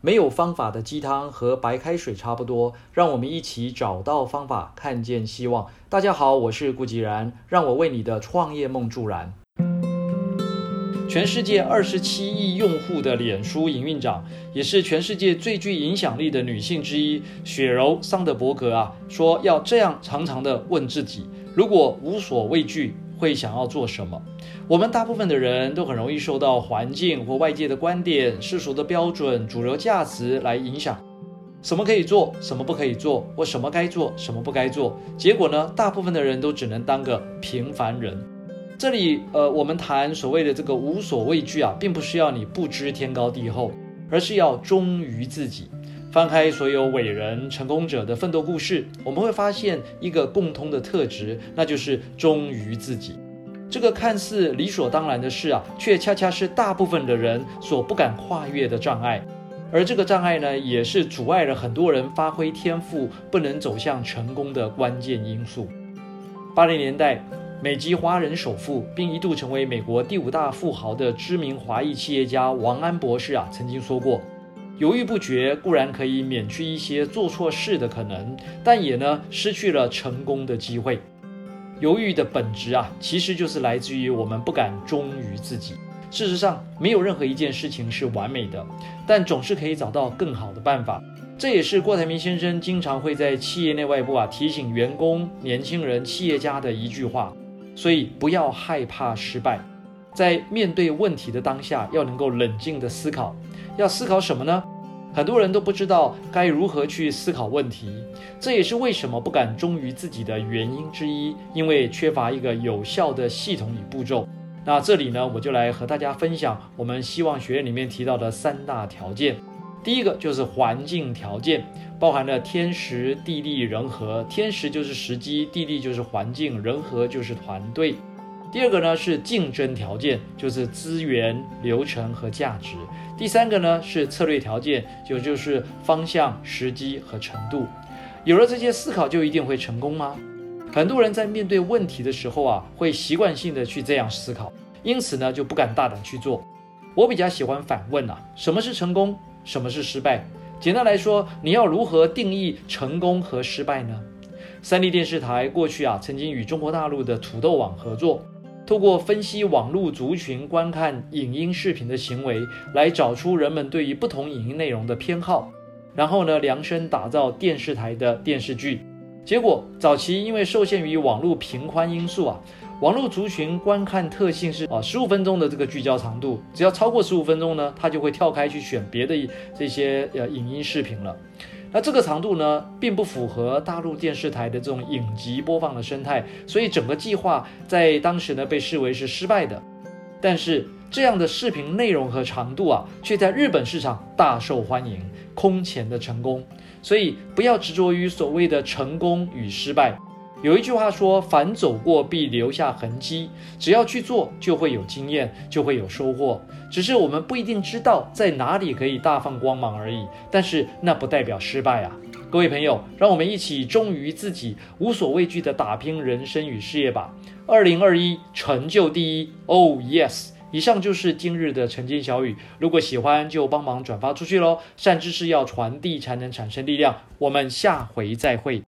没有方法的鸡汤和白开水差不多，让我们一起找到方法，看见希望。大家好，我是顾吉然，让我为你的创业梦助燃。全世界二十七亿用户的脸书营运长，也是全世界最具影响力的女性之一，雪柔桑德伯格啊，说要这样常常的问自己：如果无所畏惧。会想要做什么？我们大部分的人都很容易受到环境或外界的观点、世俗的标准、主流价值来影响，什么可以做，什么不可以做，或什么该做，什么不该做。结果呢，大部分的人都只能当个平凡人。这里，呃，我们谈所谓的这个无所畏惧啊，并不是要你不知天高地厚，而是要忠于自己。翻开所有伟人、成功者的奋斗故事，我们会发现一个共通的特质，那就是忠于自己。这个看似理所当然的事啊，却恰恰是大部分的人所不敢跨越的障碍。而这个障碍呢，也是阻碍了很多人发挥天赋、不能走向成功的关键因素。八零年代，美籍华人首富，并一度成为美国第五大富豪的知名华裔企业家王安博士啊，曾经说过。犹豫不决固然可以免去一些做错事的可能，但也呢失去了成功的机会。犹豫的本质啊，其实就是来自于我们不敢忠于自己。事实上，没有任何一件事情是完美的，但总是可以找到更好的办法。这也是郭台铭先生经常会在企业内外部啊提醒员工、年轻人、企业家的一句话。所以，不要害怕失败，在面对问题的当下，要能够冷静的思考。要思考什么呢？很多人都不知道该如何去思考问题，这也是为什么不敢忠于自己的原因之一，因为缺乏一个有效的系统与步骤。那这里呢，我就来和大家分享我们希望学院里面提到的三大条件。第一个就是环境条件，包含了天时、地利、人和。天时就是时机，地利就是环境，人和就是团队。第二个呢是竞争条件，就是资源、流程和价值。第三个呢是策略条件，就就是方向、时机和程度。有了这些思考，就一定会成功吗？很多人在面对问题的时候啊，会习惯性的去这样思考，因此呢就不敢大胆去做。我比较喜欢反问啊，什么是成功？什么是失败？简单来说，你要如何定义成功和失败呢？三立电视台过去啊曾经与中国大陆的土豆网合作。透过分析网络族群观看影音视频的行为，来找出人们对于不同影音内容的偏好，然后呢量身打造电视台的电视剧。结果早期因为受限于网络频宽因素啊，网络族群观看特性是啊十五分钟的这个聚焦长度，只要超过十五分钟呢，它就会跳开去选别的这些呃影音视频了。那这个长度呢，并不符合大陆电视台的这种影集播放的生态，所以整个计划在当时呢被视为是失败的。但是这样的视频内容和长度啊，却在日本市场大受欢迎，空前的成功。所以不要执着于所谓的成功与失败。有一句话说：“凡走过，必留下痕迹。”只要去做，就会有经验，就会有收获。只是我们不一定知道在哪里可以大放光芒而已。但是那不代表失败啊！各位朋友，让我们一起忠于自己，无所畏惧的打拼人生与事业吧！二零二一，成就第一！Oh yes！以上就是今日的晨间小语。如果喜欢，就帮忙转发出去喽！善知识要传递，才能产生力量。我们下回再会。